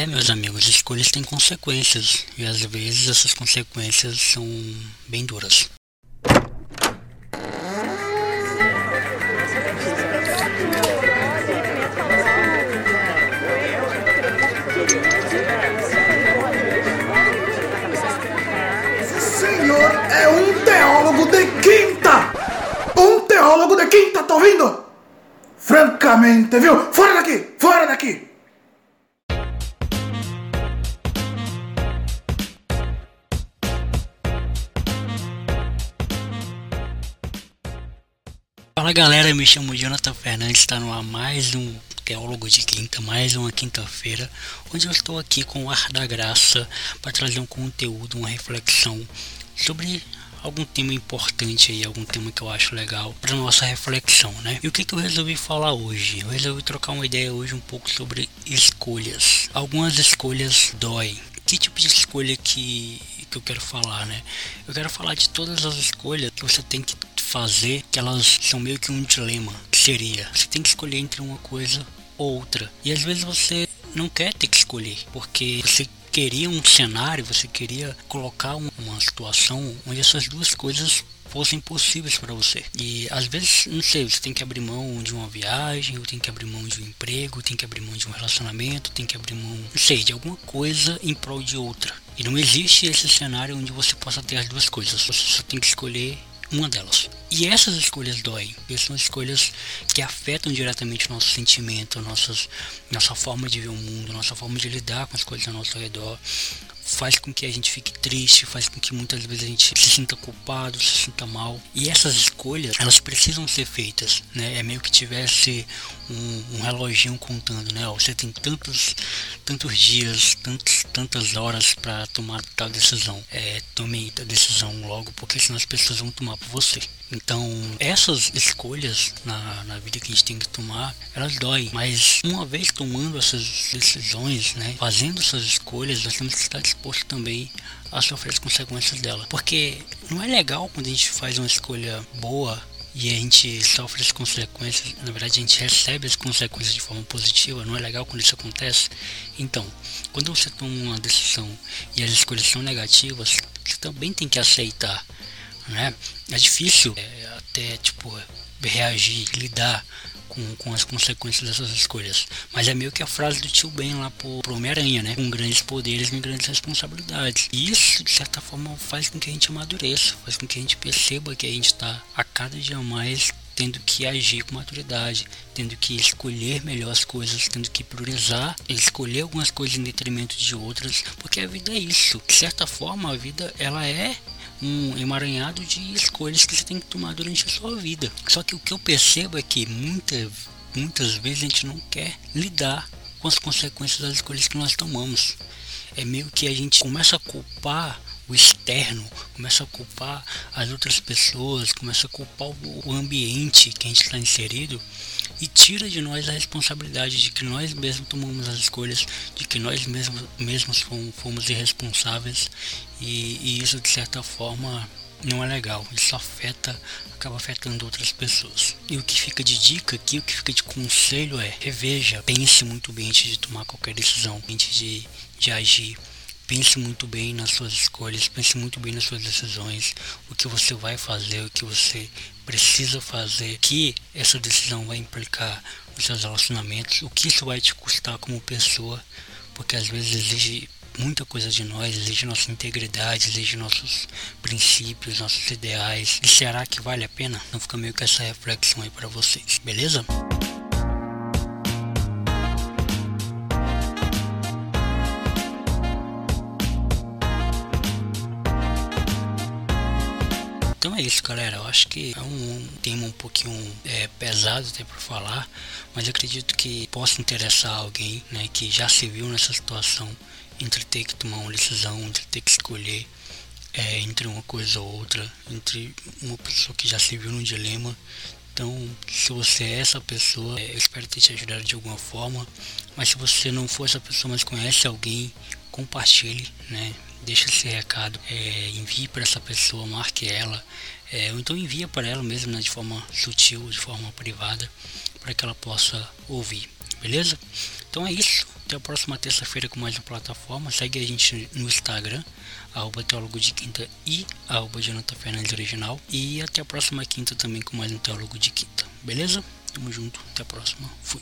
É, meus amigos, escolhas têm consequências e às vezes essas consequências são bem duras. senhor é um teólogo de quinta! Um teólogo de quinta, tá ouvindo? Francamente, viu? Fora daqui! Fora daqui! Fala galera, me chamo Jonathan Fernandes, está no ar mais um Teólogo de Quinta, mais uma quinta-feira, onde eu estou aqui com o Ar da Graça para trazer um conteúdo, uma reflexão sobre algum tema importante aí, algum tema que eu acho legal para nossa reflexão, né? E o que, que eu resolvi falar hoje? Eu resolvi trocar uma ideia hoje um pouco sobre escolhas. Algumas escolhas doem. Que tipo de escolha que, que eu quero falar, né? Eu quero falar de todas as escolhas que você tem que fazer, que elas são meio que um dilema, que seria, você tem que escolher entre uma coisa ou outra. E às vezes você não quer ter que escolher, porque você queria um cenário, você queria colocar uma situação onde essas duas coisas fossem possíveis para você. E às vezes, não sei, você tem que abrir mão de uma viagem, ou tem que abrir mão de um emprego, tem que abrir mão de um relacionamento, tem que abrir mão, não sei, de alguma coisa em prol de outra. E não existe esse cenário onde você possa ter as duas coisas. Você só tem que escolher uma delas. E essas escolhas doem, essas são escolhas que afetam diretamente o nosso sentimento, nossas, nossa forma de ver o mundo, nossa forma de lidar com as coisas ao nosso redor, faz com que a gente fique triste, faz com que muitas vezes a gente se sinta culpado, se sinta mal. E essas escolhas, elas precisam ser feitas, né? É meio que tivesse um, um reloginho contando, né? Você tem tantos, tantos dias, tantos, tantas horas para tomar tal decisão. É, tome a decisão logo, porque senão as pessoas vão tomar por você. Então, essas escolhas na, na vida que a gente tem que tomar, elas doem. Mas uma vez tomando essas decisões, né, fazendo essas escolhas, nós temos que estar disposto também a sofrer as consequências dela. Porque não é legal quando a gente faz uma escolha boa e a gente sofre as consequências, na verdade a gente recebe as consequências de forma positiva, não é legal quando isso acontece. Então, quando você toma uma decisão e as escolhas são negativas, você também tem que aceitar né? É difícil é, até tipo reagir, lidar com, com as consequências dessas escolhas. Mas é meio que a frase do tio Ben lá pro, pro Homem-Aranha, né? Com grandes poderes e grandes responsabilidades. E isso, de certa forma, faz com que a gente amadureça, faz com que a gente perceba que a gente está a cada dia mais tendo que agir com maturidade, tendo que escolher melhor as coisas, tendo que priorizar, escolher algumas coisas em detrimento de outras, porque a vida é isso. De certa forma, a vida ela é um emaranhado de escolhas que você tem que tomar durante a sua vida. Só que o que eu percebo é que muita, muitas vezes a gente não quer lidar com as consequências das escolhas que nós tomamos. É meio que a gente começa a culpar o externo, começa a culpar as outras pessoas, começa a culpar o ambiente que a gente está inserido e tira de nós a responsabilidade de que nós mesmos tomamos as escolhas, de que nós mesmos, mesmos fomos irresponsáveis e, e isso de certa forma não é legal, isso afeta, acaba afetando outras pessoas. E o que fica de dica aqui, o que fica de conselho é reveja, pense muito bem antes de tomar qualquer decisão, antes de, de agir. Pense muito bem nas suas escolhas, pense muito bem nas suas decisões, o que você vai fazer, o que você precisa fazer, que essa decisão vai implicar nos seus relacionamentos, o que isso vai te custar como pessoa, porque às vezes exige muita coisa de nós, exige nossa integridade, exige nossos princípios, nossos ideais. E será que vale a pena? Não fica meio que essa reflexão aí para vocês, beleza? Então é isso, galera. Eu acho que é um tema um pouquinho é, pesado até para falar, mas acredito que possa interessar alguém né, que já se viu nessa situação entre ter que tomar uma decisão, entre ter que escolher é, entre uma coisa ou outra, entre uma pessoa que já se viu num dilema. Então, se você é essa pessoa, é, eu espero ter te ajudado de alguma forma. Mas se você não for essa pessoa, mas conhece alguém, compartilhe, né? deixa esse recado, é, envie para essa pessoa, marque ela, é, ou então envia para ela mesmo né, de forma sutil, de forma privada, para que ela possa ouvir. beleza? Então é isso. Até a próxima terça-feira com mais uma plataforma. Segue a gente no Instagram, arroba Teólogo de Quinta e arroba Jonathan Fernandes Original. E até a próxima quinta também com mais um Teólogo de Quinta. Beleza? Tamo junto. Até a próxima. Fui.